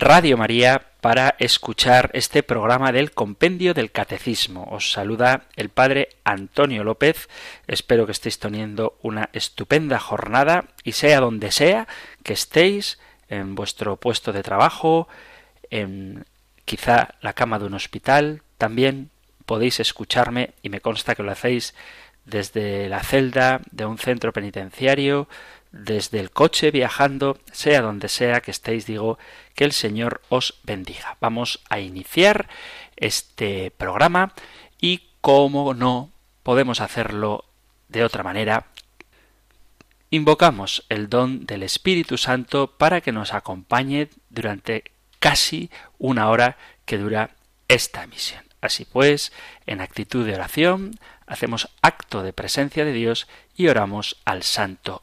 Radio María para escuchar este programa del Compendio del Catecismo. Os saluda el Padre Antonio López. Espero que estéis teniendo una estupenda jornada y sea donde sea que estéis, en vuestro puesto de trabajo, en quizá la cama de un hospital, también podéis escucharme y me consta que lo hacéis desde la celda de un centro penitenciario, desde el coche viajando, sea donde sea que estéis, digo, que el Señor os bendiga. Vamos a iniciar este programa y como no podemos hacerlo de otra manera, invocamos el don del Espíritu Santo para que nos acompañe durante casi una hora que dura esta misión. Así pues, en actitud de oración, hacemos acto de presencia de Dios y oramos al Santo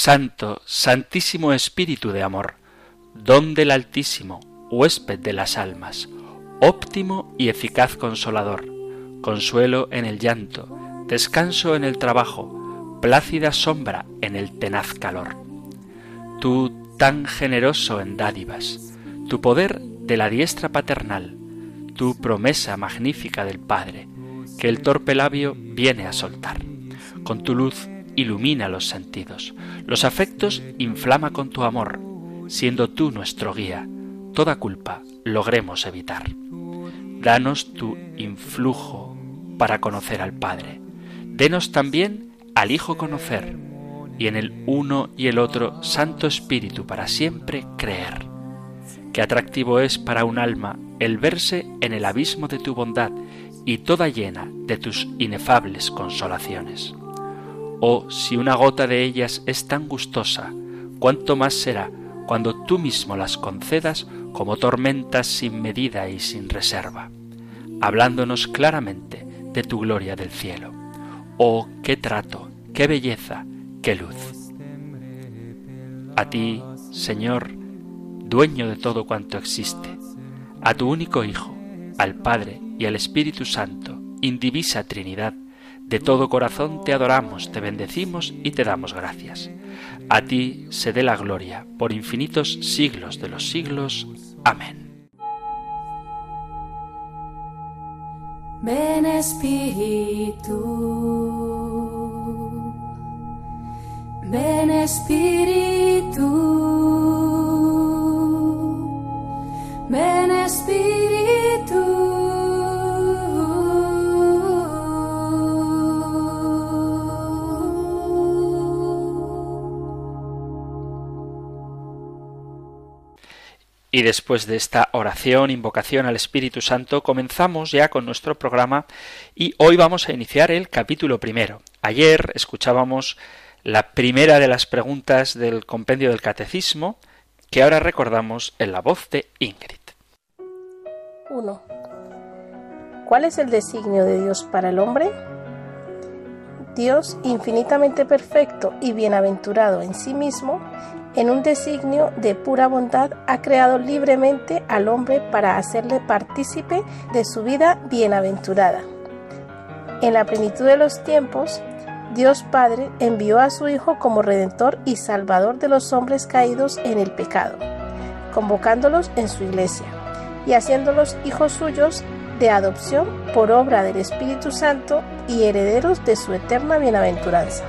Santo, Santísimo Espíritu de Amor, don del Altísimo, huésped de las almas, óptimo y eficaz consolador, consuelo en el llanto, descanso en el trabajo, plácida sombra en el tenaz calor. Tú tan generoso en dádivas, tu poder de la diestra paternal, tu promesa magnífica del Padre, que el torpe labio viene a soltar. Con tu luz ilumina los sentidos, los afectos inflama con tu amor, siendo tú nuestro guía, toda culpa logremos evitar. Danos tu influjo para conocer al Padre. Denos también al Hijo conocer, y en el uno y el otro Santo Espíritu para siempre creer. Qué atractivo es para un alma el verse en el abismo de tu bondad y toda llena de tus inefables consolaciones. Oh, si una gota de ellas es tan gustosa, cuánto más será cuando tú mismo las concedas como tormentas sin medida y sin reserva, hablándonos claramente de tu gloria del cielo. Oh, qué trato, qué belleza, qué luz. A ti, Señor, dueño de todo cuanto existe, a tu único Hijo, al Padre y al Espíritu Santo, indivisa Trinidad, de todo corazón te adoramos, te bendecimos y te damos gracias. A ti se dé la gloria por infinitos siglos de los siglos. Amén. Ven Espíritu, ven Espíritu. Y después de esta oración, invocación al Espíritu Santo, comenzamos ya con nuestro programa y hoy vamos a iniciar el capítulo primero. Ayer escuchábamos la primera de las preguntas del compendio del Catecismo, que ahora recordamos en la voz de Ingrid. 1. ¿Cuál es el designio de Dios para el hombre? Dios, infinitamente perfecto y bienaventurado en sí mismo, en un designio de pura bondad, ha creado libremente al hombre para hacerle partícipe de su vida bienaventurada. En la plenitud de los tiempos, Dios Padre envió a su Hijo como Redentor y Salvador de los hombres caídos en el pecado, convocándolos en su iglesia y haciéndolos hijos suyos de adopción por obra del Espíritu Santo y herederos de su eterna bienaventuranza.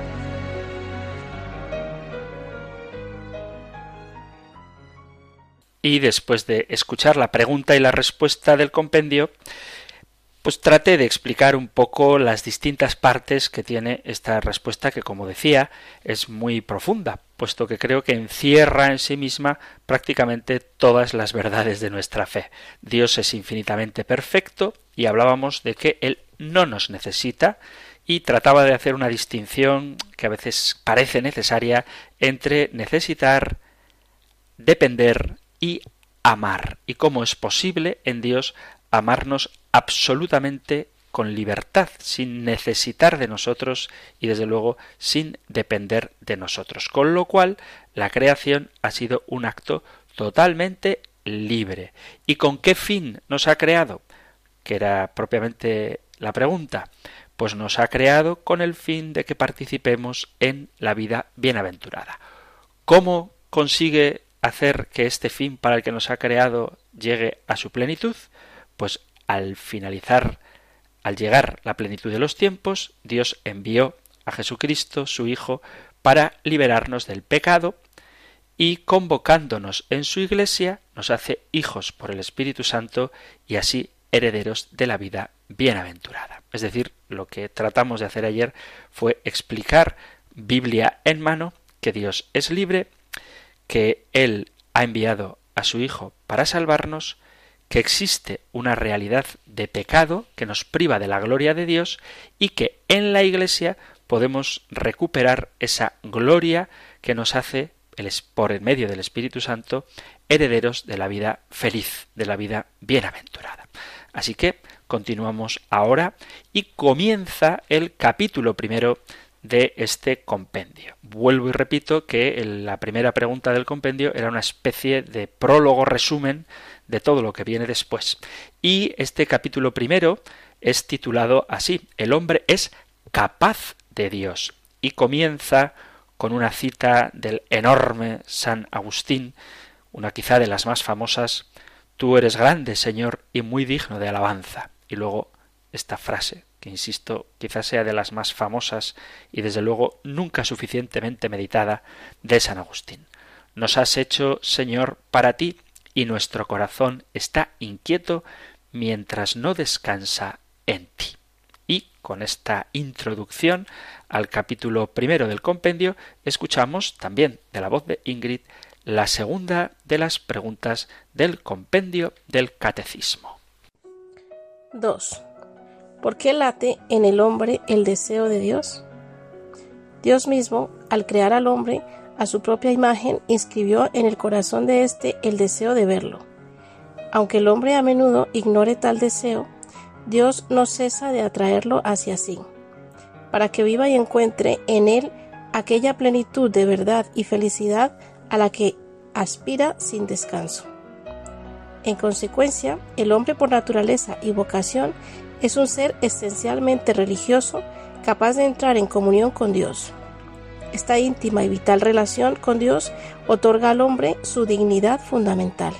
Y después de escuchar la pregunta y la respuesta del compendio, pues traté de explicar un poco las distintas partes que tiene esta respuesta que, como decía, es muy profunda, puesto que creo que encierra en sí misma prácticamente todas las verdades de nuestra fe. Dios es infinitamente perfecto y hablábamos de que Él no nos necesita y trataba de hacer una distinción que a veces parece necesaria entre necesitar, depender y amar, y cómo es posible en Dios amarnos absolutamente con libertad, sin necesitar de nosotros y desde luego sin depender de nosotros. Con lo cual, la creación ha sido un acto totalmente libre. ¿Y con qué fin nos ha creado? Que era propiamente la pregunta. Pues nos ha creado con el fin de que participemos en la vida bienaventurada. ¿Cómo consigue hacer que este fin para el que nos ha creado llegue a su plenitud? Pues al finalizar, al llegar la plenitud de los tiempos, Dios envió a Jesucristo, su Hijo, para liberarnos del pecado y convocándonos en su Iglesia nos hace hijos por el Espíritu Santo y así herederos de la vida bienaventurada. Es decir, lo que tratamos de hacer ayer fue explicar Biblia en mano, que Dios es libre, que Él ha enviado a su Hijo para salvarnos, que existe una realidad de pecado que nos priva de la gloria de Dios y que en la Iglesia podemos recuperar esa gloria que nos hace, por el medio del Espíritu Santo, herederos de la vida feliz, de la vida bienaventurada. Así que continuamos ahora y comienza el capítulo primero de este compendio. Vuelvo y repito que la primera pregunta del compendio era una especie de prólogo resumen de todo lo que viene después. Y este capítulo primero es titulado así, El hombre es capaz de Dios. Y comienza con una cita del enorme San Agustín, una quizá de las más famosas, Tú eres grande, Señor, y muy digno de alabanza. Y luego esta frase, que insisto, quizás sea de las más famosas y desde luego nunca suficientemente meditada de San Agustín. Nos has hecho, Señor, para ti, y nuestro corazón está inquieto mientras no descansa en ti. Y con esta introducción al capítulo primero del compendio, escuchamos también de la voz de Ingrid la segunda de las preguntas del compendio del catecismo. 2. ¿Por qué late en el hombre el deseo de Dios? Dios mismo, al crear al hombre, a su propia imagen, inscribió en el corazón de éste el deseo de verlo. Aunque el hombre a menudo ignore tal deseo, Dios no cesa de atraerlo hacia sí, para que viva y encuentre en él aquella plenitud de verdad y felicidad a la que aspira sin descanso. En consecuencia, el hombre por naturaleza y vocación es un ser esencialmente religioso capaz de entrar en comunión con Dios. Esta íntima y vital relación con Dios otorga al hombre su dignidad fundamental.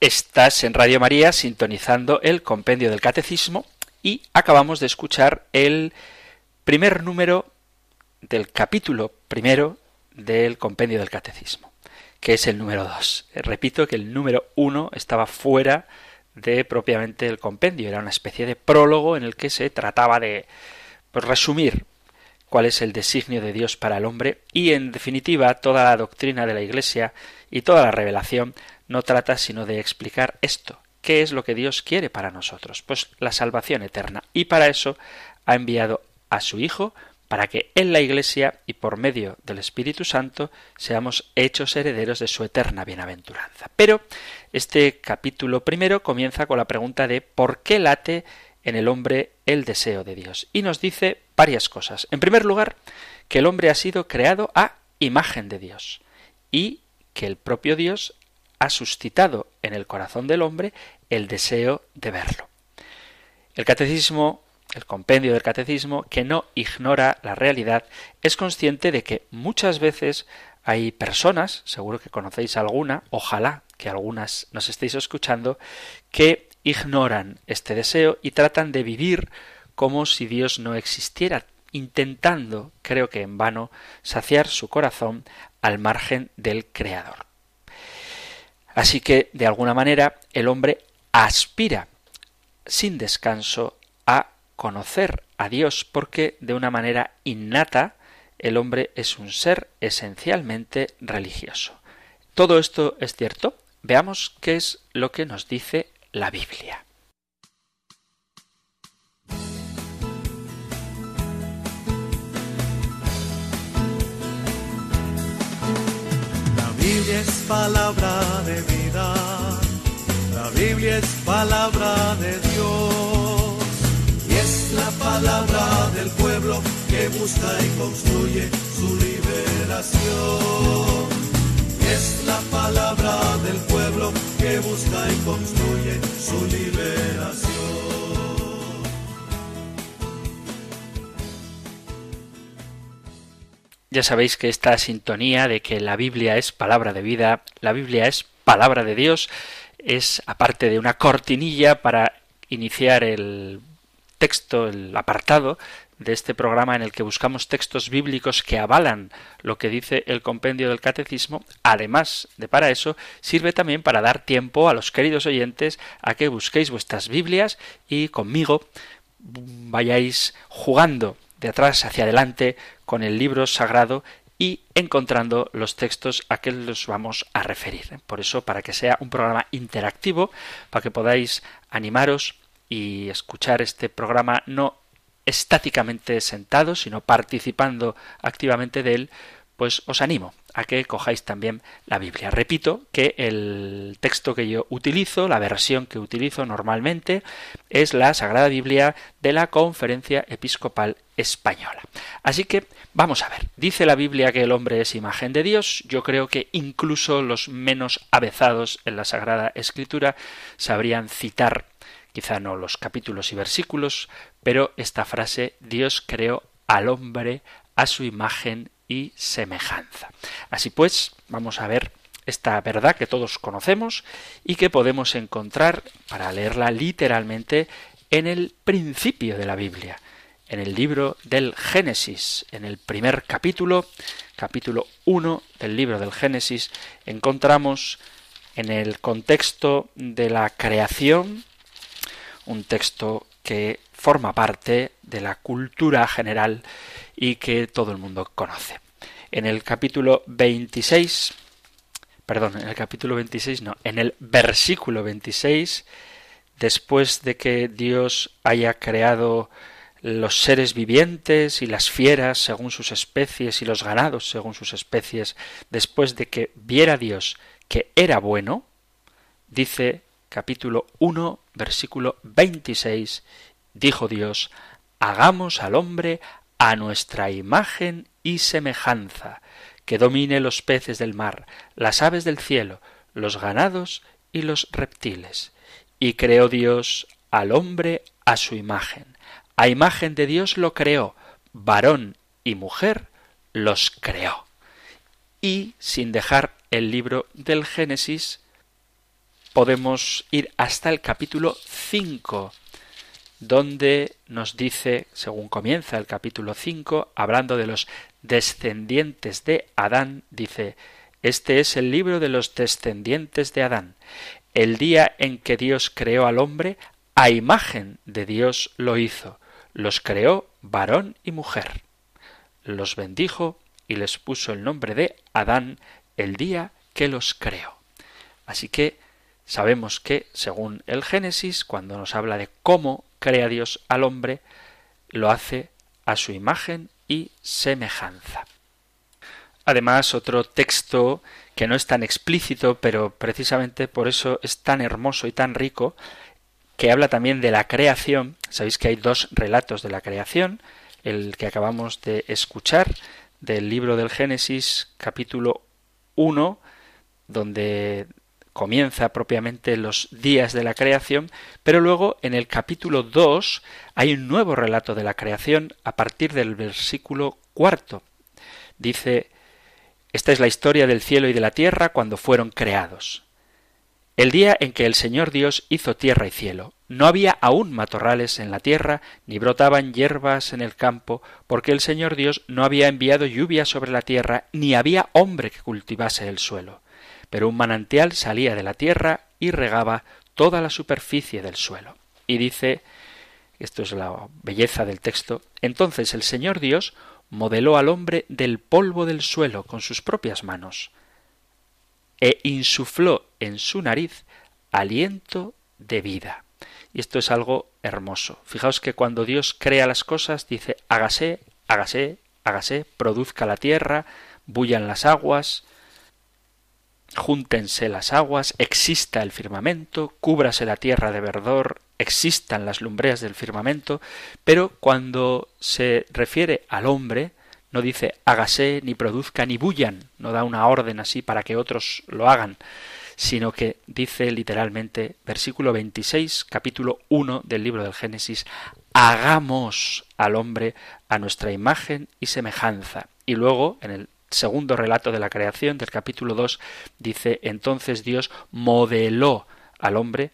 Estás en Radio María sintonizando el compendio del catecismo y acabamos de escuchar el primer número del capítulo primero del compendio del catecismo, que es el número dos. Repito que el número uno estaba fuera de propiamente el compendio, era una especie de prólogo en el que se trataba de pues resumir cuál es el designio de Dios para el hombre. Y en definitiva toda la doctrina de la Iglesia y toda la revelación no trata sino de explicar esto, qué es lo que Dios quiere para nosotros, pues la salvación eterna. Y para eso ha enviado a su Hijo para que en la Iglesia y por medio del Espíritu Santo seamos hechos herederos de su eterna bienaventuranza. Pero este capítulo primero comienza con la pregunta de ¿por qué late en el hombre el deseo de Dios. Y nos dice varias cosas. En primer lugar, que el hombre ha sido creado a imagen de Dios y que el propio Dios ha suscitado en el corazón del hombre el deseo de verlo. El catecismo, el compendio del catecismo, que no ignora la realidad, es consciente de que muchas veces hay personas, seguro que conocéis alguna, ojalá que algunas nos estéis escuchando, que ignoran este deseo y tratan de vivir como si Dios no existiera, intentando, creo que en vano, saciar su corazón al margen del Creador. Así que, de alguna manera, el hombre aspira sin descanso a conocer a Dios, porque de una manera innata el hombre es un ser esencialmente religioso. ¿Todo esto es cierto? Veamos qué es lo que nos dice la Biblia. La Biblia es palabra de vida, la Biblia es palabra de Dios es la palabra del pueblo que busca y construye su liberación es la palabra del pueblo que busca y construye su liberación. Ya sabéis que esta sintonía de que la Biblia es palabra de vida, la Biblia es palabra de Dios, es aparte de una cortinilla para iniciar el texto, el apartado de este programa en el que buscamos textos bíblicos que avalan lo que dice el compendio del catecismo, además de para eso, sirve también para dar tiempo a los queridos oyentes a que busquéis vuestras Biblias y conmigo vayáis jugando de atrás hacia adelante con el libro sagrado y encontrando los textos a que los vamos a referir. Por eso, para que sea un programa interactivo, para que podáis animaros y escuchar este programa no estáticamente sentados, sino participando activamente de él, pues os animo a que cojáis también la Biblia. Repito que el texto que yo utilizo, la versión que utilizo normalmente, es la Sagrada Biblia de la Conferencia Episcopal Española. Así que vamos a ver. Dice la Biblia que el hombre es imagen de Dios. Yo creo que incluso los menos avezados en la Sagrada Escritura sabrían citar quizá no los capítulos y versículos, pero esta frase Dios creó al hombre a su imagen y semejanza. Así pues, vamos a ver esta verdad que todos conocemos y que podemos encontrar, para leerla literalmente, en el principio de la Biblia, en el libro del Génesis, en el primer capítulo, capítulo 1 del libro del Génesis, encontramos en el contexto de la creación, un texto que forma parte de la cultura general y que todo el mundo conoce. En el capítulo 26, perdón, en el capítulo 26 no, en el versículo 26, después de que Dios haya creado los seres vivientes y las fieras según sus especies y los ganados según sus especies, después de que viera Dios que era bueno, dice capítulo 1, versículo 26, dijo Dios, hagamos al hombre a nuestra imagen y semejanza, que domine los peces del mar, las aves del cielo, los ganados y los reptiles. Y creó Dios al hombre a su imagen. A imagen de Dios lo creó, varón y mujer los creó. Y sin dejar el libro del Génesis, podemos ir hasta el capítulo 5, donde nos dice, según comienza el capítulo 5, hablando de los descendientes de Adán, dice, este es el libro de los descendientes de Adán. El día en que Dios creó al hombre, a imagen de Dios lo hizo. Los creó varón y mujer. Los bendijo y les puso el nombre de Adán el día que los creó. Así que Sabemos que, según el Génesis, cuando nos habla de cómo crea Dios al hombre, lo hace a su imagen y semejanza. Además, otro texto que no es tan explícito, pero precisamente por eso es tan hermoso y tan rico, que habla también de la creación. Sabéis que hay dos relatos de la creación, el que acabamos de escuchar del libro del Génesis capítulo 1, donde comienza propiamente los días de la creación, pero luego en el capítulo 2 hay un nuevo relato de la creación a partir del versículo cuarto. Dice, esta es la historia del cielo y de la tierra cuando fueron creados. el día en que el Señor Dios hizo tierra y cielo. No había aún matorrales en la tierra, ni brotaban hierbas en el campo, porque el Señor Dios no había enviado lluvia sobre la tierra, ni había hombre que cultivase el suelo. Pero un manantial salía de la tierra y regaba toda la superficie del suelo. Y dice, esto es la belleza del texto, entonces el Señor Dios modeló al hombre del polvo del suelo con sus propias manos e insufló en su nariz aliento de vida. Y esto es algo hermoso. Fijaos que cuando Dios crea las cosas dice hágase, hágase, hágase, produzca la tierra, bullan las aguas, júntense las aguas, exista el firmamento, cúbrase la tierra de verdor, existan las lumbreas del firmamento, pero cuando se refiere al hombre, no dice hágase, ni produzca, ni bullan, no da una orden así para que otros lo hagan, sino que dice literalmente, versículo 26, capítulo 1 del libro del Génesis, hagamos al hombre a nuestra imagen y semejanza. Y luego, en el segundo relato de la creación del capítulo 2, dice, entonces Dios modeló al hombre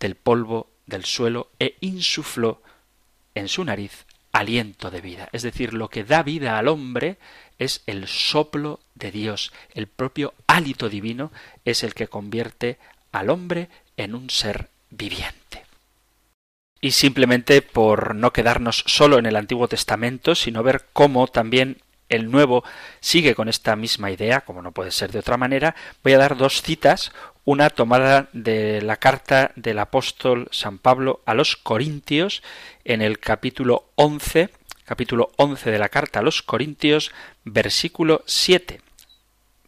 del polvo del suelo e insufló en su nariz aliento de vida. Es decir, lo que da vida al hombre es el soplo de Dios. El propio hálito divino es el que convierte al hombre en un ser viviente. Y simplemente por no quedarnos solo en el Antiguo Testamento, sino ver cómo también el Nuevo sigue con esta misma idea, como no puede ser de otra manera, voy a dar dos citas, una tomada de la carta del apóstol San Pablo a los Corintios en el capítulo 11, capítulo 11 de la carta a los Corintios, versículo 7.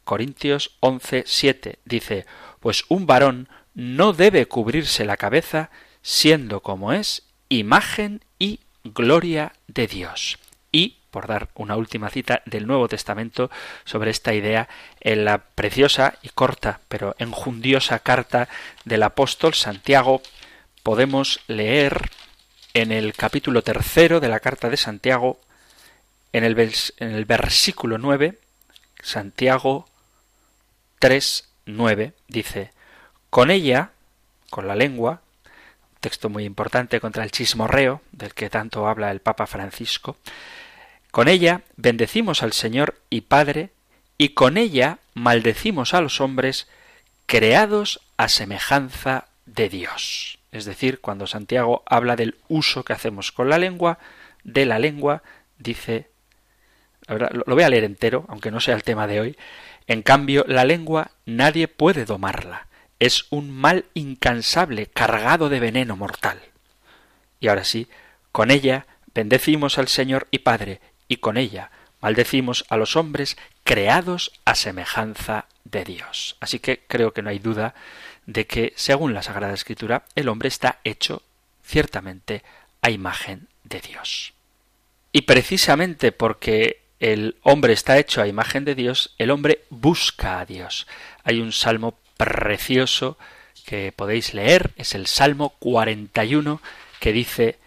Corintios 11, 7 dice, pues un varón no debe cubrirse la cabeza siendo como es imagen y gloria de Dios. Por dar una última cita del Nuevo Testamento sobre esta idea en la preciosa y corta pero enjundiosa carta del apóstol Santiago. Podemos leer en el capítulo tercero de la carta de Santiago en el, en el versículo 9 Santiago 3, 9 dice con ella, con la lengua, texto muy importante contra el chismorreo del que tanto habla el Papa Francisco, con ella bendecimos al Señor y Padre, y con ella maldecimos a los hombres creados a semejanza de Dios. Es decir, cuando Santiago habla del uso que hacemos con la lengua, de la lengua, dice, lo voy a leer entero, aunque no sea el tema de hoy, en cambio la lengua nadie puede domarla, es un mal incansable cargado de veneno mortal. Y ahora sí, con ella bendecimos al Señor y Padre, y con ella maldecimos a los hombres creados a semejanza de Dios. Así que creo que no hay duda de que, según la Sagrada Escritura, el hombre está hecho ciertamente a imagen de Dios. Y precisamente porque el hombre está hecho a imagen de Dios, el hombre busca a Dios. Hay un salmo precioso que podéis leer, es el Salmo 41, que dice,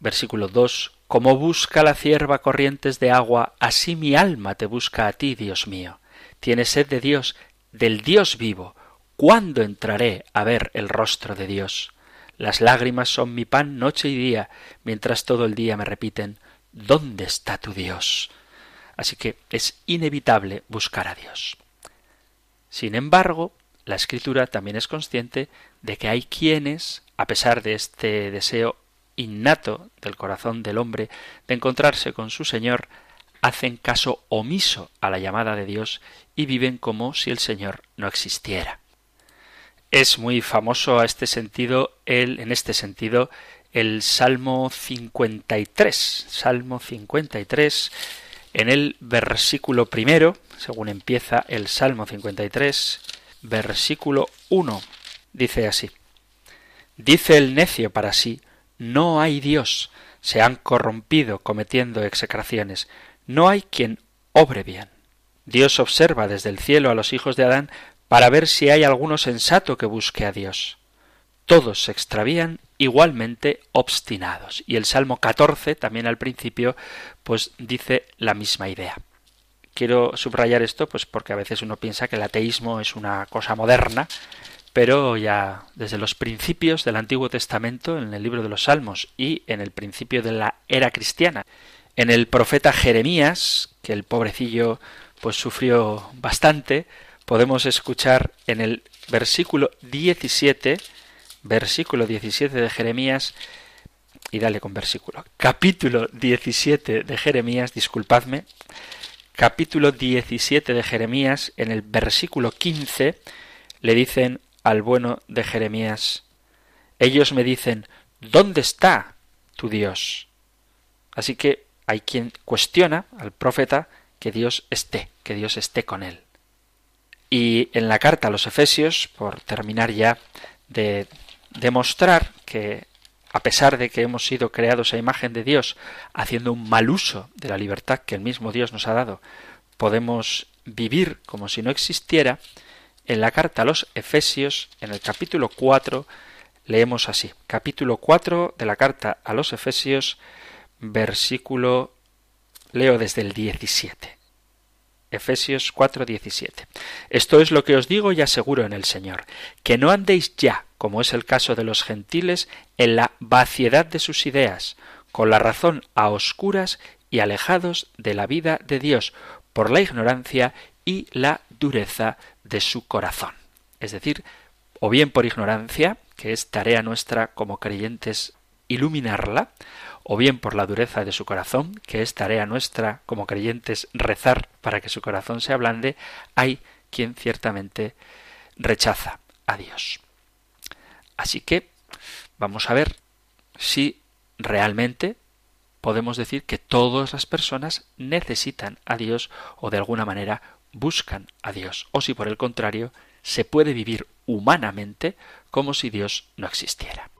versículo 2, como busca la cierva corrientes de agua, así mi alma te busca a ti, Dios mío. Tiene sed de Dios, del Dios vivo. ¿Cuándo entraré a ver el rostro de Dios? Las lágrimas son mi pan noche y día, mientras todo el día me repiten ¿Dónde está tu Dios? Así que es inevitable buscar a Dios. Sin embargo, la escritura también es consciente de que hay quienes, a pesar de este deseo innato del corazón del hombre de encontrarse con su Señor, hacen caso omiso a la llamada de Dios y viven como si el Señor no existiera. Es muy famoso a este sentido el, en este sentido el Salmo 53, Salmo 53, en el versículo primero, según empieza el Salmo 53, versículo 1, dice así: Dice el necio para sí, no hay Dios. Se han corrompido cometiendo execraciones. No hay quien obre bien. Dios observa desde el cielo a los hijos de Adán para ver si hay alguno sensato que busque a Dios. Todos se extravían igualmente obstinados. Y el Salmo 14, también al principio, pues dice la misma idea. Quiero subrayar esto, pues porque a veces uno piensa que el ateísmo es una cosa moderna, pero ya desde los principios del Antiguo Testamento, en el libro de los Salmos y en el principio de la era cristiana, en el profeta Jeremías, que el pobrecillo pues sufrió bastante, podemos escuchar en el versículo 17, versículo 17 de Jeremías, y dale con versículo, capítulo 17 de Jeremías, disculpadme, capítulo 17 de Jeremías, en el versículo 15, le dicen al bueno de Jeremías, ellos me dicen, ¿dónde está tu Dios? Así que hay quien cuestiona al profeta que Dios esté, que Dios esté con él. Y en la carta a los Efesios, por terminar ya de demostrar que a pesar de que hemos sido creados a imagen de Dios, haciendo un mal uso de la libertad que el mismo Dios nos ha dado, podemos vivir como si no existiera, en la carta a los Efesios, en el capítulo 4, leemos así. Capítulo 4 de la carta a los Efesios, versículo, leo desde el 17. Efesios 4:17. Esto es lo que os digo y aseguro en el Señor, que no andéis ya, como es el caso de los gentiles, en la vaciedad de sus ideas, con la razón a oscuras y alejados de la vida de Dios, por la ignorancia y la dureza de su corazón. Es decir, o bien por ignorancia, que es tarea nuestra como creyentes iluminarla, o bien por la dureza de su corazón, que es tarea nuestra como creyentes rezar para que su corazón se ablande, hay quien ciertamente rechaza a Dios. Así que vamos a ver si realmente podemos decir que todas las personas necesitan a Dios o de alguna manera buscan a Dios, o si por el contrario se puede vivir humanamente como si Dios no existiera.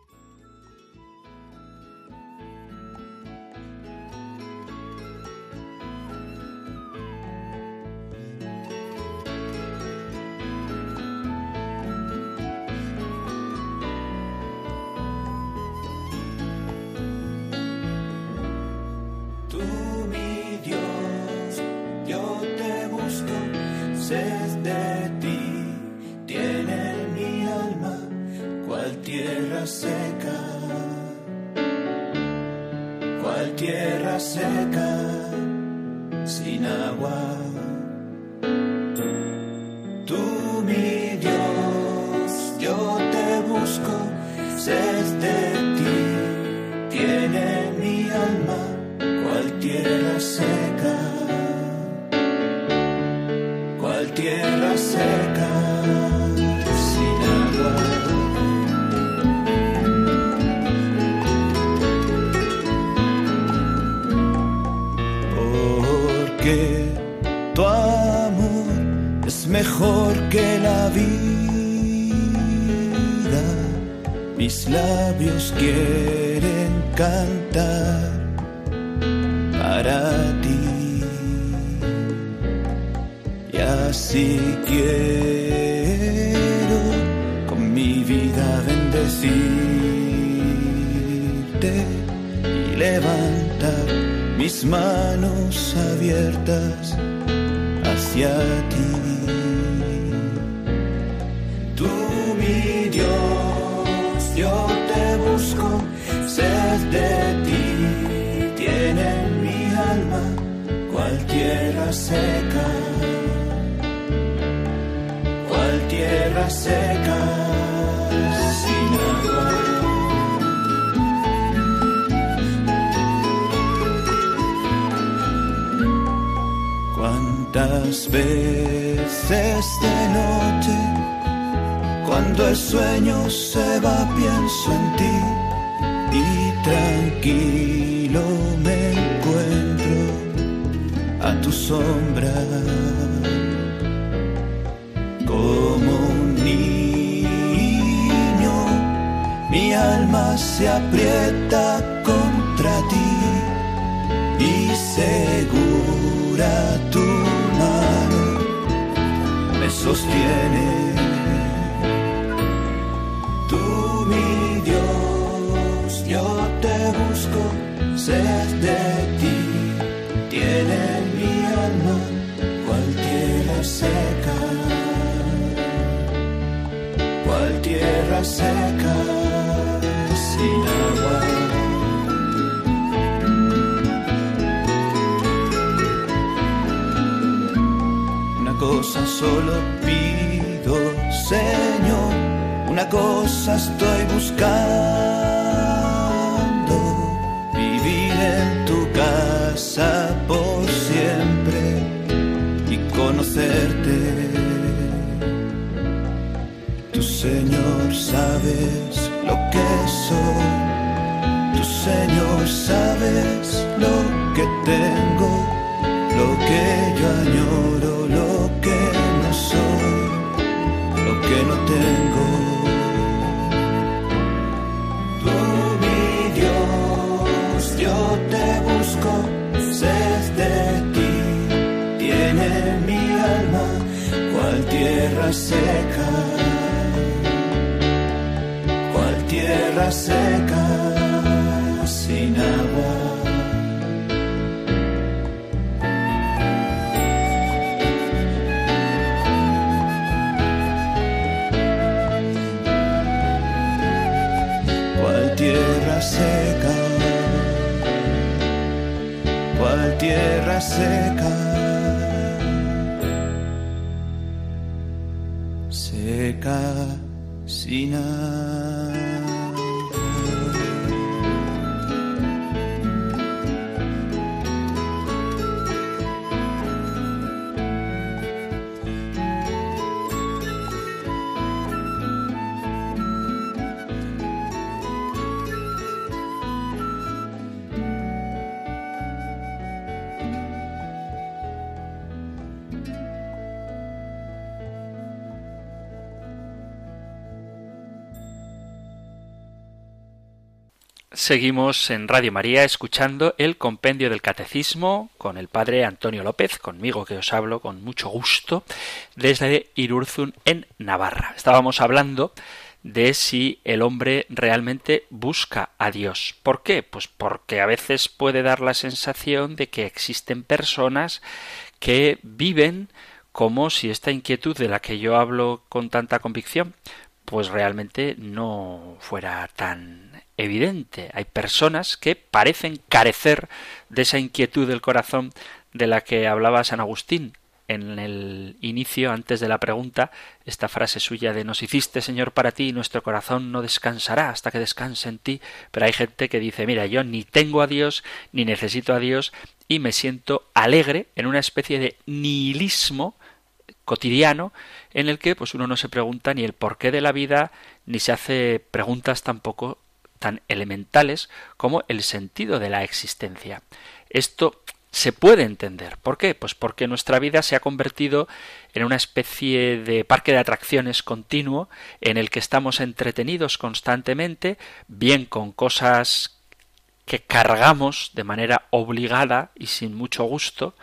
seca, sin agua. Tú, mi Dios, yo te busco, sed de ti, tiene mi alma, cualquiera tierra seca. gun sostiene. Tú mi Dios, yo te busco, sé de ti, tiene mi alma cualquiera seca. tierra seca, solo pido, Señor, una cosa estoy buscando, vivir en tu casa por siempre y conocerte. Tu Señor sabes lo que soy, tu Señor sabes lo que tengo, seca, cual tierra seca, sin agua. Seca sin Seguimos en Radio María escuchando el compendio del Catecismo con el padre Antonio López, conmigo que os hablo con mucho gusto, desde Irurzun en Navarra. Estábamos hablando de si el hombre realmente busca a Dios. ¿Por qué? Pues porque a veces puede dar la sensación de que existen personas que viven como si esta inquietud de la que yo hablo con tanta convicción pues realmente no fuera tan evidente. Hay personas que parecen carecer de esa inquietud del corazón de la que hablaba San Agustín en el inicio, antes de la pregunta, esta frase suya de nos hiciste, Señor, para ti, y nuestro corazón no descansará hasta que descanse en ti. Pero hay gente que dice, mira, yo ni tengo a Dios, ni necesito a Dios, y me siento alegre en una especie de nihilismo cotidiano en el que pues uno no se pregunta ni el porqué de la vida ni se hace preguntas tampoco tan elementales como el sentido de la existencia. Esto se puede entender. ¿Por qué? Pues porque nuestra vida se ha convertido en una especie de parque de atracciones continuo en el que estamos entretenidos constantemente, bien con cosas que cargamos de manera obligada y sin mucho gusto,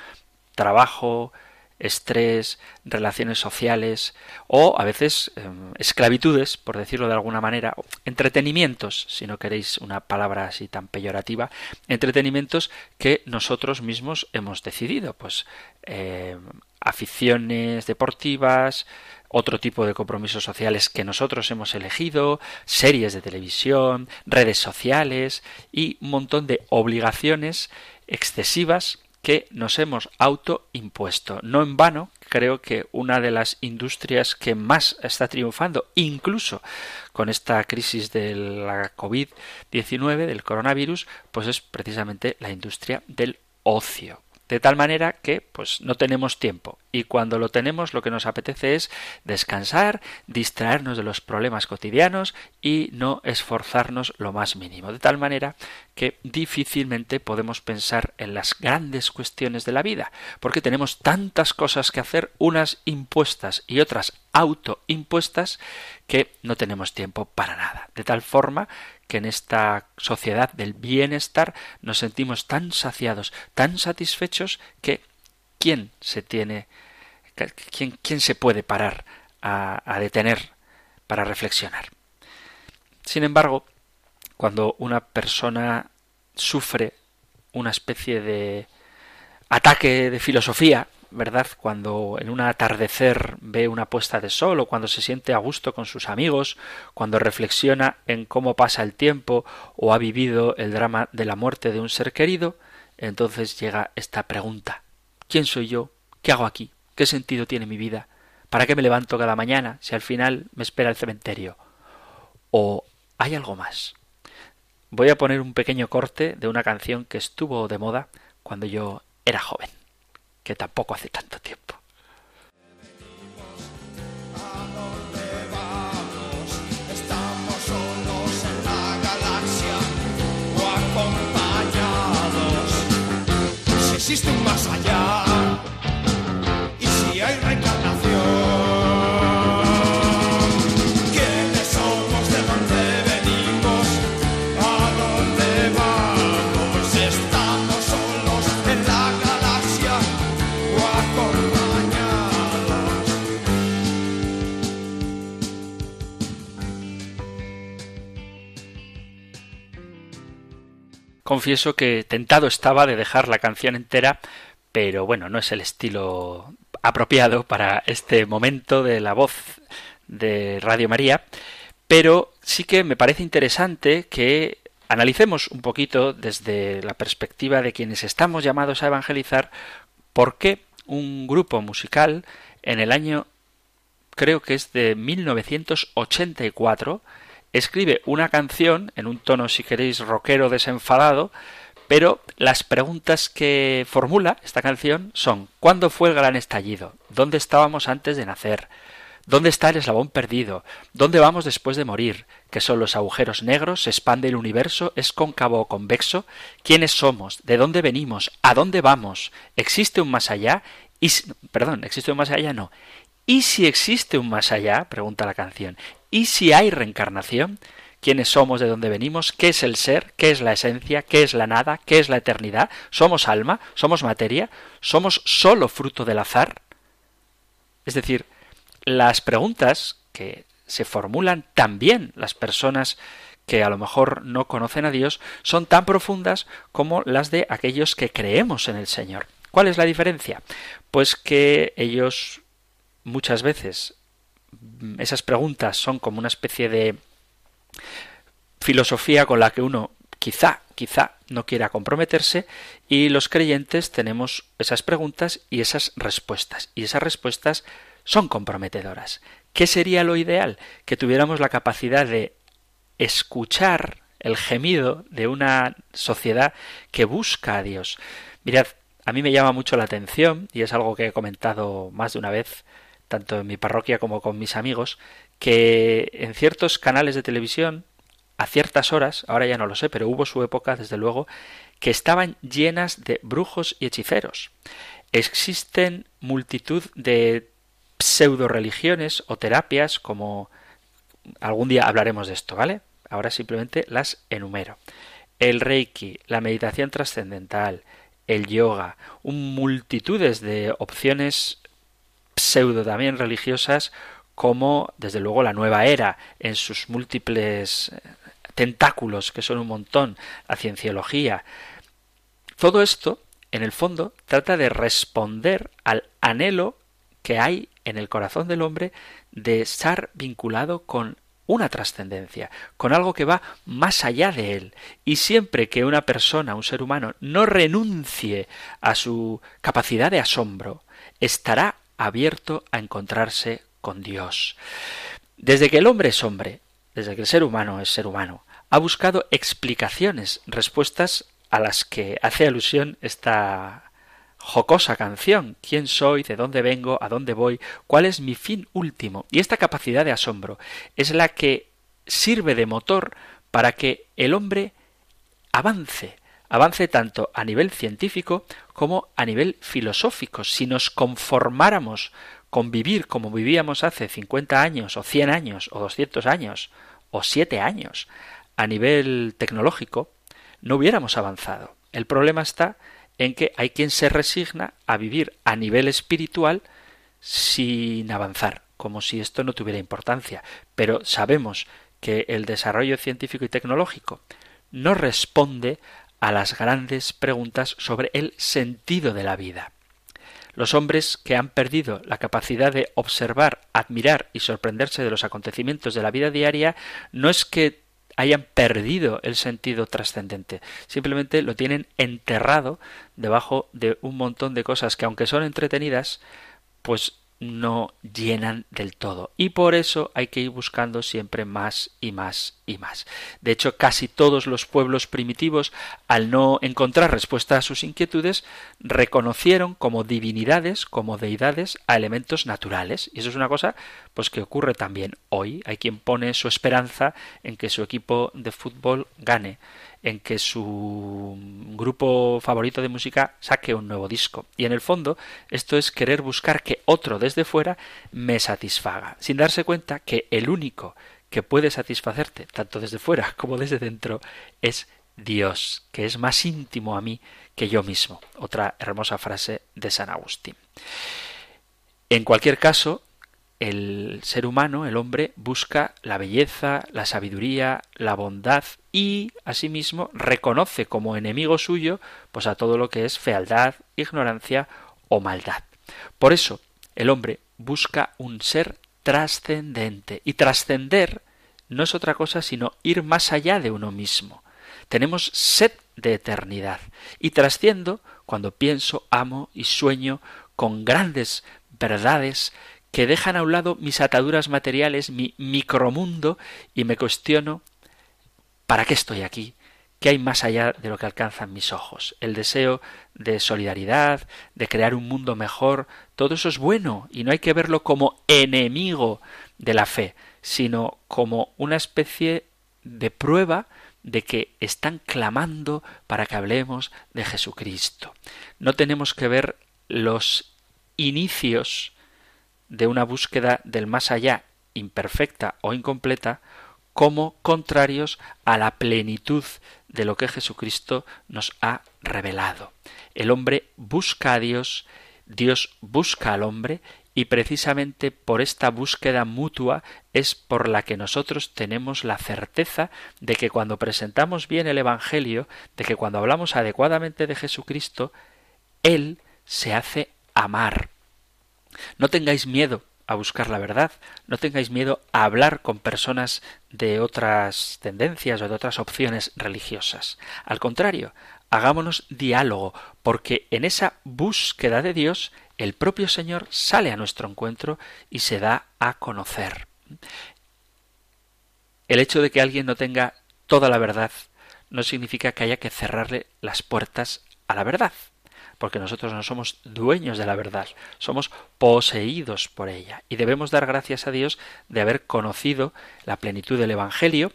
trabajo, estrés, relaciones sociales o a veces eh, esclavitudes, por decirlo de alguna manera, entretenimientos, si no queréis una palabra así tan peyorativa, entretenimientos que nosotros mismos hemos decidido, pues eh, aficiones deportivas, otro tipo de compromisos sociales que nosotros hemos elegido, series de televisión, redes sociales y un montón de obligaciones excesivas que nos hemos autoimpuesto. No en vano, creo que una de las industrias que más está triunfando, incluso con esta crisis de la COVID-19, del coronavirus, pues es precisamente la industria del ocio. De tal manera que pues no tenemos tiempo y cuando lo tenemos lo que nos apetece es descansar, distraernos de los problemas cotidianos y no esforzarnos lo más mínimo. De tal manera que difícilmente podemos pensar en las grandes cuestiones de la vida, porque tenemos tantas cosas que hacer, unas impuestas y otras autoimpuestas, que no tenemos tiempo para nada. De tal forma que en esta sociedad del bienestar nos sentimos tan saciados, tan satisfechos que ¿quién se tiene, quién, quién se puede parar a, a detener para reflexionar? Sin embargo, cuando una persona sufre una especie de ataque de filosofía, ¿verdad? Cuando en un atardecer ve una puesta de sol o cuando se siente a gusto con sus amigos, cuando reflexiona en cómo pasa el tiempo o ha vivido el drama de la muerte de un ser querido, entonces llega esta pregunta. ¿Quién soy yo? ¿Qué hago aquí? ¿Qué sentido tiene mi vida? ¿Para qué me levanto cada mañana si al final me espera el cementerio? ¿O hay algo más? Voy a poner un pequeño corte de una canción que estuvo de moda cuando yo era joven que tampoco hace tanto tiempo. Existe un más allá y si hay. Confieso que tentado estaba de dejar la canción entera, pero bueno, no es el estilo apropiado para este momento de la voz de Radio María, pero sí que me parece interesante que analicemos un poquito desde la perspectiva de quienes estamos llamados a evangelizar por qué un grupo musical en el año creo que es de 1984 escribe una canción en un tono si queréis rockero desenfadado pero las preguntas que formula esta canción son ¿Cuándo fue el gran estallido? ¿Dónde estábamos antes de nacer? ¿Dónde está el eslabón perdido? ¿Dónde vamos después de morir? ¿Qué son los agujeros negros? ¿Se expande el universo? ¿Es cóncavo o convexo? ¿Quiénes somos? ¿De dónde venimos? ¿A dónde vamos? ¿Existe un más allá? Perdón, ¿existe un más allá? No. ¿Y si existe un más allá? Pregunta la canción. ¿Y si hay reencarnación? ¿Quiénes somos? ¿De dónde venimos? ¿Qué es el ser? ¿Qué es la esencia? ¿Qué es la nada? ¿Qué es la eternidad? ¿Somos alma? ¿Somos materia? ¿Somos solo fruto del azar? Es decir, las preguntas que se formulan también las personas que a lo mejor no conocen a Dios son tan profundas como las de aquellos que creemos en el Señor. ¿Cuál es la diferencia? Pues que ellos muchas veces esas preguntas son como una especie de filosofía con la que uno quizá, quizá no quiera comprometerse y los creyentes tenemos esas preguntas y esas respuestas. Y esas respuestas son comprometedoras. ¿Qué sería lo ideal? Que tuviéramos la capacidad de escuchar el gemido de una sociedad que busca a Dios. Mirad, a mí me llama mucho la atención, y es algo que he comentado más de una vez, tanto en mi parroquia como con mis amigos, que en ciertos canales de televisión, a ciertas horas, ahora ya no lo sé, pero hubo su época, desde luego, que estaban llenas de brujos y hechiceros. Existen multitud de pseudo religiones o terapias, como algún día hablaremos de esto, ¿vale? Ahora simplemente las enumero. El Reiki, la meditación trascendental, el yoga, un multitudes de opciones pseudo también religiosas como desde luego la nueva era en sus múltiples eh, tentáculos que son un montón, la cienciología. Todo esto, en el fondo, trata de responder al anhelo que hay en el corazón del hombre de estar vinculado con una trascendencia, con algo que va más allá de él. Y siempre que una persona, un ser humano, no renuncie a su capacidad de asombro, estará abierto a encontrarse con Dios. Desde que el hombre es hombre, desde que el ser humano es ser humano, ha buscado explicaciones, respuestas a las que hace alusión esta jocosa canción. ¿Quién soy? ¿De dónde vengo? ¿A dónde voy? ¿Cuál es mi fin último? Y esta capacidad de asombro es la que sirve de motor para que el hombre avance, avance tanto a nivel científico como a nivel filosófico. Si nos conformáramos con vivir como vivíamos hace 50 años o 100 años o 200 años o 7 años a nivel tecnológico, no hubiéramos avanzado. El problema está en que hay quien se resigna a vivir a nivel espiritual sin avanzar, como si esto no tuviera importancia. Pero sabemos que el desarrollo científico y tecnológico no responde a las grandes preguntas sobre el sentido de la vida. Los hombres que han perdido la capacidad de observar, admirar y sorprenderse de los acontecimientos de la vida diaria no es que hayan perdido el sentido trascendente, simplemente lo tienen enterrado debajo de un montón de cosas que aunque son entretenidas, pues no llenan del todo. Y por eso hay que ir buscando siempre más y más y más. De hecho, casi todos los pueblos primitivos, al no encontrar respuesta a sus inquietudes, reconocieron como divinidades, como deidades, a elementos naturales. Y eso es una cosa pues que ocurre también hoy. Hay quien pone su esperanza en que su equipo de fútbol gane en que su grupo favorito de música saque un nuevo disco. Y en el fondo esto es querer buscar que otro desde fuera me satisfaga, sin darse cuenta que el único que puede satisfacerte, tanto desde fuera como desde dentro, es Dios, que es más íntimo a mí que yo mismo. Otra hermosa frase de San Agustín. En cualquier caso, el ser humano, el hombre, busca la belleza, la sabiduría, la bondad y, asimismo, reconoce como enemigo suyo pues a todo lo que es fealdad, ignorancia o maldad. Por eso, el hombre busca un ser trascendente y trascender no es otra cosa sino ir más allá de uno mismo. Tenemos sed de eternidad y trasciendo cuando pienso, amo y sueño con grandes verdades que dejan a un lado mis ataduras materiales, mi micromundo, y me cuestiono ¿para qué estoy aquí? ¿Qué hay más allá de lo que alcanzan mis ojos? El deseo de solidaridad, de crear un mundo mejor, todo eso es bueno y no hay que verlo como enemigo de la fe, sino como una especie de prueba de que están clamando para que hablemos de Jesucristo. No tenemos que ver los inicios de una búsqueda del más allá imperfecta o incompleta como contrarios a la plenitud de lo que Jesucristo nos ha revelado. El hombre busca a Dios, Dios busca al hombre y precisamente por esta búsqueda mutua es por la que nosotros tenemos la certeza de que cuando presentamos bien el Evangelio, de que cuando hablamos adecuadamente de Jesucristo, Él se hace amar no tengáis miedo a buscar la verdad, no tengáis miedo a hablar con personas de otras tendencias o de otras opciones religiosas. Al contrario, hagámonos diálogo, porque en esa búsqueda de Dios el propio Señor sale a nuestro encuentro y se da a conocer. El hecho de que alguien no tenga toda la verdad no significa que haya que cerrarle las puertas a la verdad porque nosotros no somos dueños de la verdad, somos poseídos por ella. Y debemos dar gracias a Dios de haber conocido la plenitud del Evangelio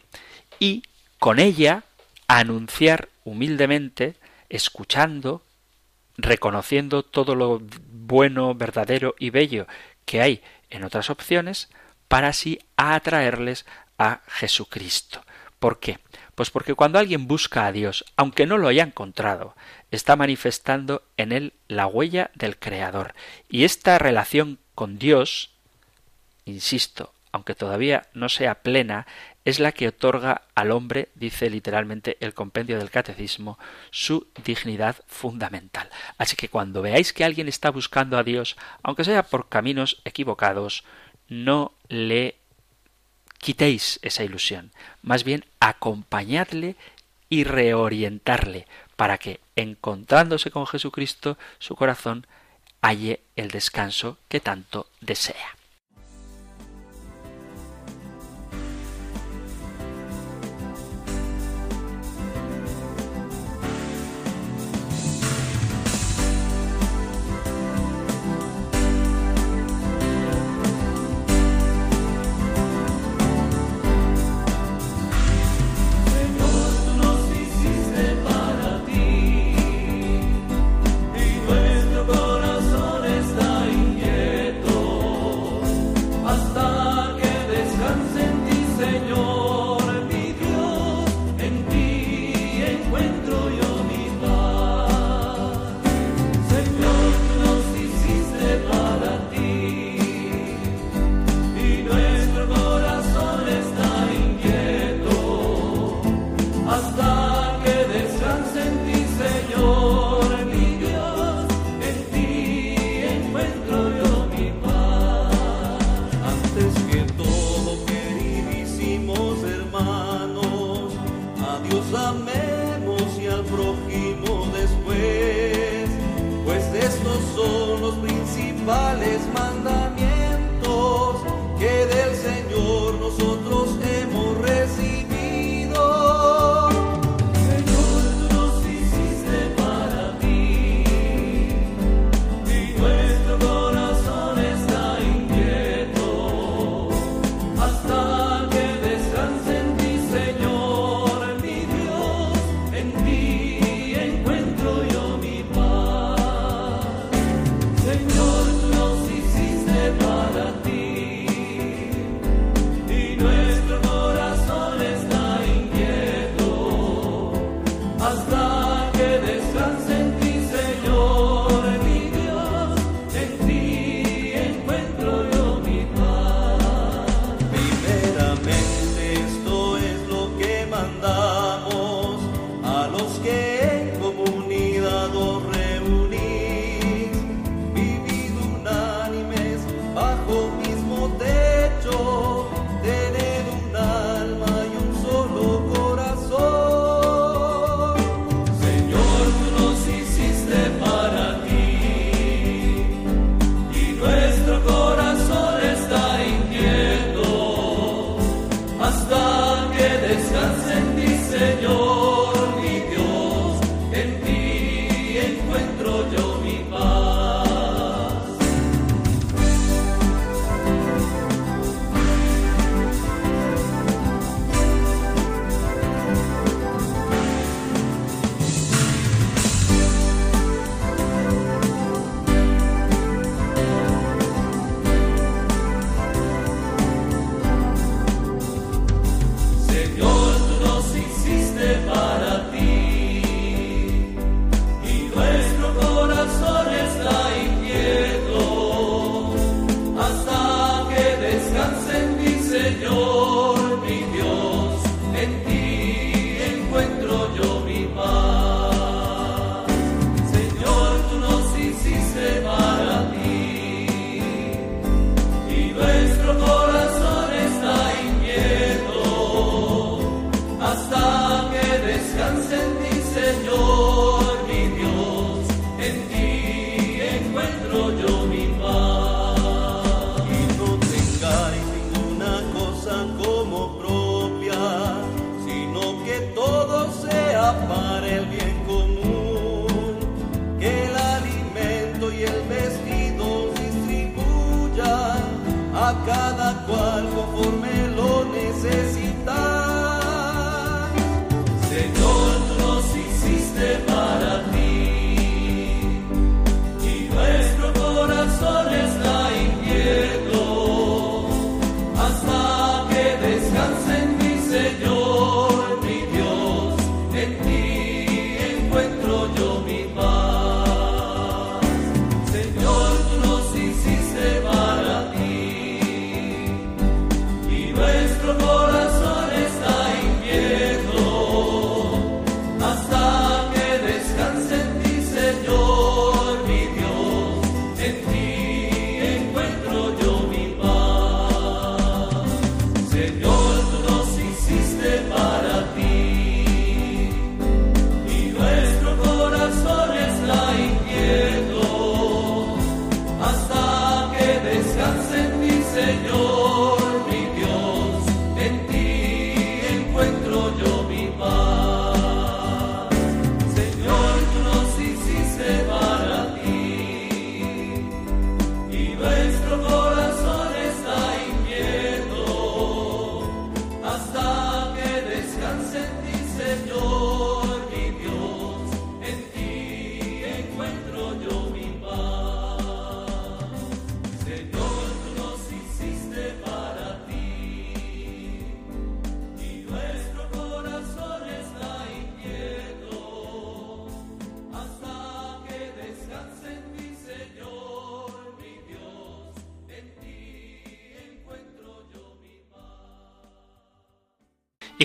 y con ella anunciar humildemente, escuchando, reconociendo todo lo bueno, verdadero y bello que hay en otras opciones, para así atraerles a Jesucristo. ¿Por qué? Pues porque cuando alguien busca a Dios, aunque no lo haya encontrado, está manifestando en él la huella del Creador. Y esta relación con Dios, insisto, aunque todavía no sea plena, es la que otorga al hombre, dice literalmente el compendio del catecismo, su dignidad fundamental. Así que cuando veáis que alguien está buscando a Dios, aunque sea por caminos equivocados, no le quitéis esa ilusión, más bien acompañadle y reorientarle para que, encontrándose con Jesucristo, su corazón halle el descanso que tanto desea.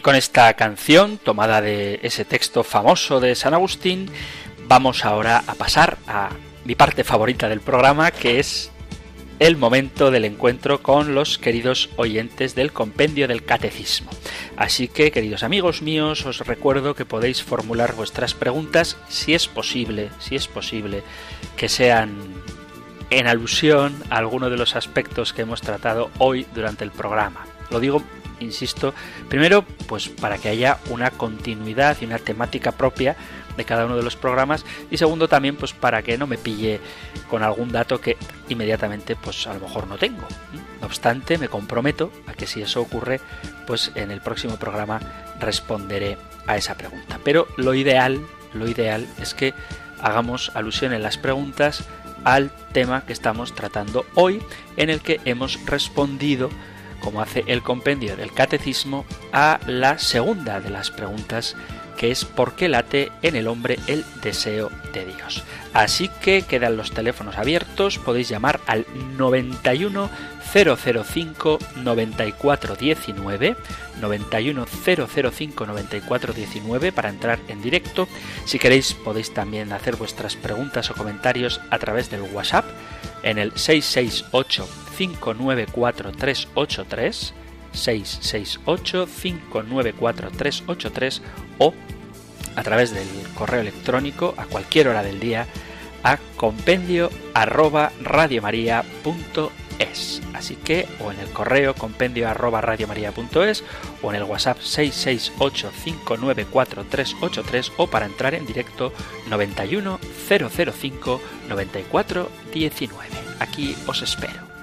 Con esta canción, tomada de ese texto famoso de San Agustín, vamos ahora a pasar a mi parte favorita del programa, que es el momento del encuentro con los queridos oyentes del compendio del catecismo. Así que, queridos amigos míos, os recuerdo que podéis formular vuestras preguntas si es posible, si es posible, que sean en alusión a alguno de los aspectos que hemos tratado hoy durante el programa. Lo digo insisto, primero, pues para que haya una continuidad y una temática propia de cada uno de los programas y segundo también pues para que no me pille con algún dato que inmediatamente pues a lo mejor no tengo. No obstante, me comprometo a que si eso ocurre, pues en el próximo programa responderé a esa pregunta. Pero lo ideal, lo ideal es que hagamos alusión en las preguntas al tema que estamos tratando hoy, en el que hemos respondido, como hace el compendio del catecismo, a la segunda de las preguntas que es ¿por qué late en el hombre el deseo de Dios? Así que quedan los teléfonos abiertos, podéis llamar al 91 005 9419 91 005 9419 para entrar en directo. Si queréis podéis también hacer vuestras preguntas o comentarios a través del WhatsApp en el 668 594 383 668 594 383 o a través del correo electrónico a cualquier hora del día a compendio arroba es Así que o en el correo compendio arroba radiomaria.es o en el WhatsApp 668-594-383 o para entrar en directo 91 005 94 19. Aquí os espero.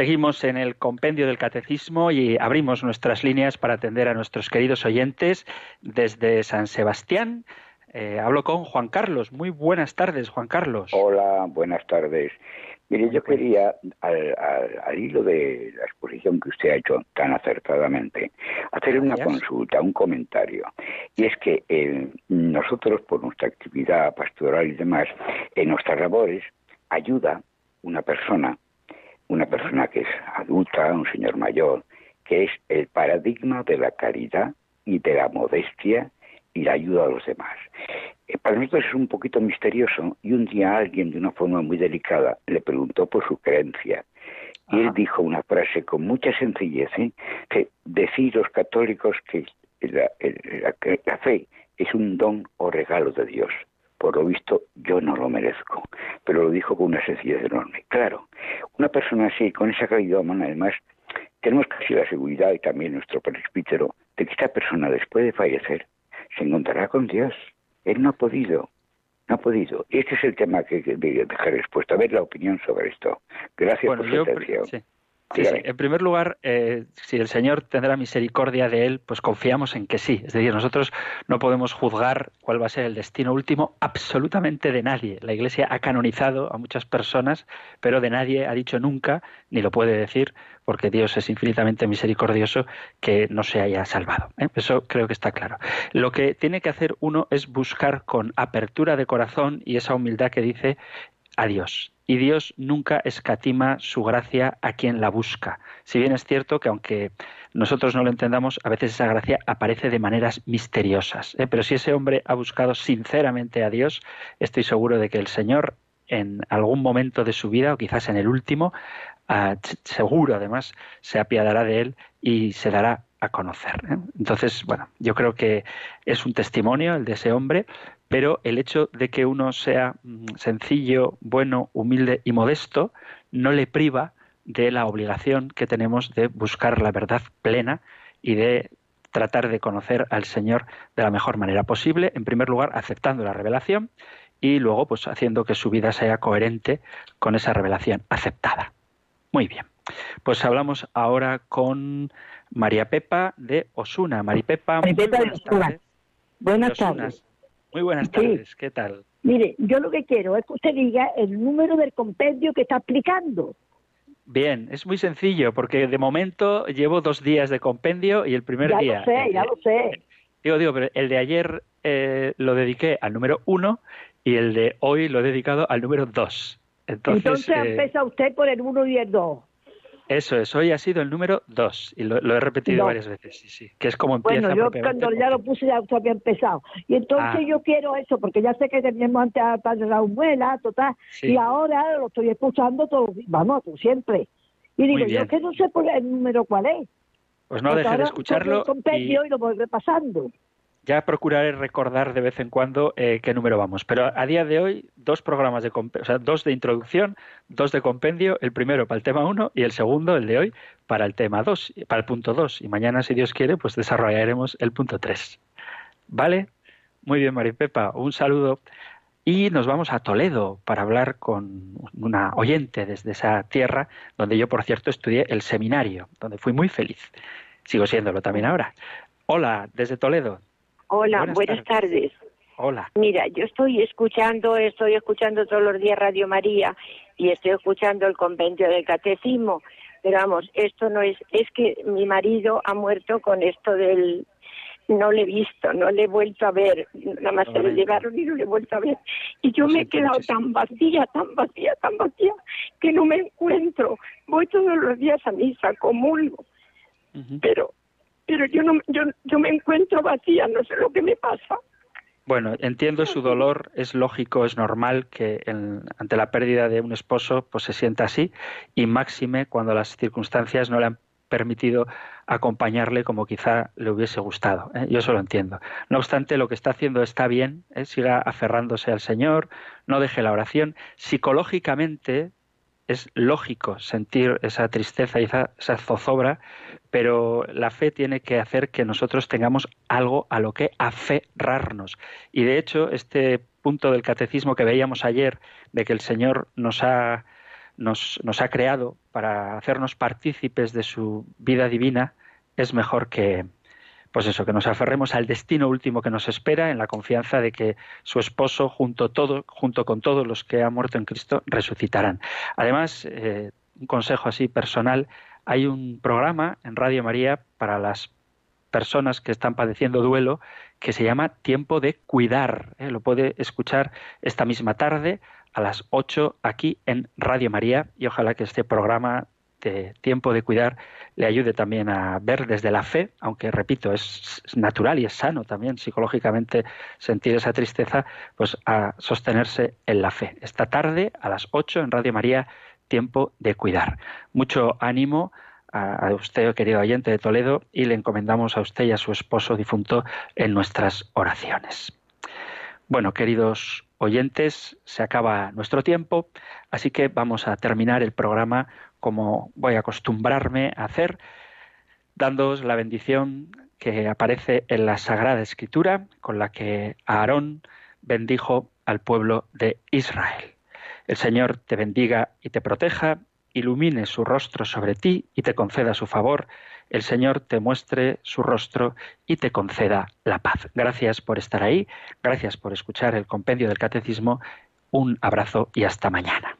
Seguimos en el compendio del catecismo y abrimos nuestras líneas para atender a nuestros queridos oyentes desde San Sebastián. Eh, hablo con Juan Carlos. Muy buenas tardes, Juan Carlos. Hola, buenas tardes. Mire, yo quería, al, hilo de la exposición que usted ha hecho tan acertadamente, hacer una consulta, un comentario. Y es que eh, nosotros, por nuestra actividad pastoral y demás, en nuestras labores, ayuda una persona una persona que es adulta, un señor mayor, que es el paradigma de la caridad y de la modestia y la ayuda a los demás. Eh, para nosotros es un poquito misterioso y un día alguien de una forma muy delicada le preguntó por su creencia y él dijo una frase con mucha sencillez, ¿eh? que decir los católicos que la fe es un don o regalo de Dios por lo visto yo no lo merezco, pero lo dijo con una sencillez enorme. Claro, una persona así, con esa calidad humana, además, tenemos casi la seguridad y también nuestro presbítero de que esta persona después de fallecer se encontrará con Dios. Él no ha podido, no ha podido. Y este es el tema que quería dejar expuesto, a ver la opinión sobre esto. Gracias por su atención. En primer lugar, eh, si el Señor tendrá misericordia de él, pues confiamos en que sí. Es decir, nosotros no podemos juzgar cuál va a ser el destino último absolutamente de nadie. La Iglesia ha canonizado a muchas personas, pero de nadie ha dicho nunca, ni lo puede decir, porque Dios es infinitamente misericordioso, que no se haya salvado. ¿eh? Eso creo que está claro. Lo que tiene que hacer uno es buscar con apertura de corazón y esa humildad que dice a Dios y Dios nunca escatima su gracia a quien la busca. Si bien es cierto que aunque nosotros no lo entendamos, a veces esa gracia aparece de maneras misteriosas. ¿eh? Pero si ese hombre ha buscado sinceramente a Dios, estoy seguro de que el Señor en algún momento de su vida, o quizás en el último, ah, seguro además, se apiadará de él y se dará a conocer. ¿eh? Entonces, bueno, yo creo que es un testimonio el de ese hombre, pero el hecho de que uno sea mm, sencillo, bueno, humilde y modesto no le priva de la obligación que tenemos de buscar la verdad plena y de tratar de conocer al Señor de la mejor manera posible, en primer lugar aceptando la revelación y luego pues haciendo que su vida sea coherente con esa revelación aceptada. Muy bien. Pues hablamos ahora con María Pepa de Osuna. María Pepa, María Pepa de Osuna. Buenas tardes. Muy buenas tardes, ¿qué tal? Mire, yo lo que quiero es que usted diga el número del compendio que está aplicando. Bien, es muy sencillo, porque de momento llevo dos días de compendio y el primer día... Ya lo sé, ya lo sé. Digo, digo, pero el de ayer eh, lo dediqué al número uno y el de hoy lo he dedicado al número dos. Entonces, Entonces eh, empieza usted por el uno y el dos. Eso es, hoy ha sido el número dos y lo, he repetido varias veces, sí, sí, que es como empieza. Bueno, yo cuando ya lo puse ya había empezado. Y entonces ah. yo quiero eso, porque ya sé que teníamos antes a Padre muela, total, y ahora lo estoy escuchando todo, vamos, siempre. Y digo, yo que no sé por el número cuál es. Pues no dejar de escucharlo. Y... y lo voy repasando. Ya procuraré recordar de vez en cuando eh, qué número vamos. Pero a día de hoy, dos programas de o sea, dos de introducción, dos de compendio, el primero para el tema 1 y el segundo, el de hoy, para el tema 2, para el punto 2. Y mañana, si Dios quiere, pues desarrollaremos el punto 3. ¿Vale? Muy bien, Maripepa, un saludo. Y nos vamos a Toledo para hablar con una oyente desde esa tierra, donde yo, por cierto, estudié el seminario, donde fui muy feliz. Sigo siéndolo también ahora. Hola, desde Toledo. Hola, buenas, tardes. Hola. Mira, yo estoy escuchando, estoy escuchando todos los días Radio María y estoy escuchando el compendio del catecismo, pero vamos, esto no es, es que mi marido ha muerto con esto del, no le he visto, no le he vuelto a ver, nada más se le llevaron y no le he vuelto a ver. Y yo me he quedado tan vacía, tan vacía, tan vacía, que no me encuentro. Voy todos los días a misa, comulgo, pero pero yo no yo, yo me encuentro vacía, no sé lo que me pasa. Bueno, entiendo su dolor, es lógico, es normal que ante la pérdida de un esposo pues se sienta así y máxime cuando las circunstancias no le han permitido acompañarle como quizá le hubiese gustado. ¿eh? Yo eso lo entiendo. No obstante, lo que está haciendo está bien, ¿eh? siga aferrándose al Señor, no deje la oración. Psicológicamente es lógico sentir esa tristeza y esa, zozobra, pero la fe tiene que hacer que nosotros tengamos algo a lo que aferrarnos. Y de hecho, este punto del catecismo que veíamos ayer, de que el Señor nos ha, nos, nos ha creado para hacernos partícipes de su vida divina, es mejor que, pues eso, que nos aferremos al destino último que nos espera en la confianza de que su esposo, junto, todo, junto con todos los que han muerto en Cristo, resucitarán. Además, eh, un consejo así personal, hay un programa en Radio María para las personas que están padeciendo duelo que se llama Tiempo de Cuidar. ¿eh? Lo puede escuchar esta misma tarde a las 8 aquí en Radio María y ojalá que este programa este tiempo de cuidar le ayude también a ver desde la fe, aunque repito, es natural y es sano también psicológicamente sentir esa tristeza, pues a sostenerse en la fe. Esta tarde a las 8 en Radio María, tiempo de cuidar. Mucho ánimo a, usted, querido oyente de Toledo, y le encomendamos a usted y a su esposo difunto en nuestras oraciones. Bueno, queridos oyentes, se acaba nuestro tiempo, así que vamos a terminar el programa como voy a acostumbrarme a hacer, dándoos la bendición que aparece en la Sagrada Escritura con la que Aarón bendijo al pueblo de Israel. El Señor te bendiga y te proteja, ilumine su rostro sobre ti y te conceda su favor, el Señor te muestre su rostro y te conceda la paz. Gracias por estar ahí, gracias por escuchar el compendio del Catecismo, un abrazo y hasta mañana.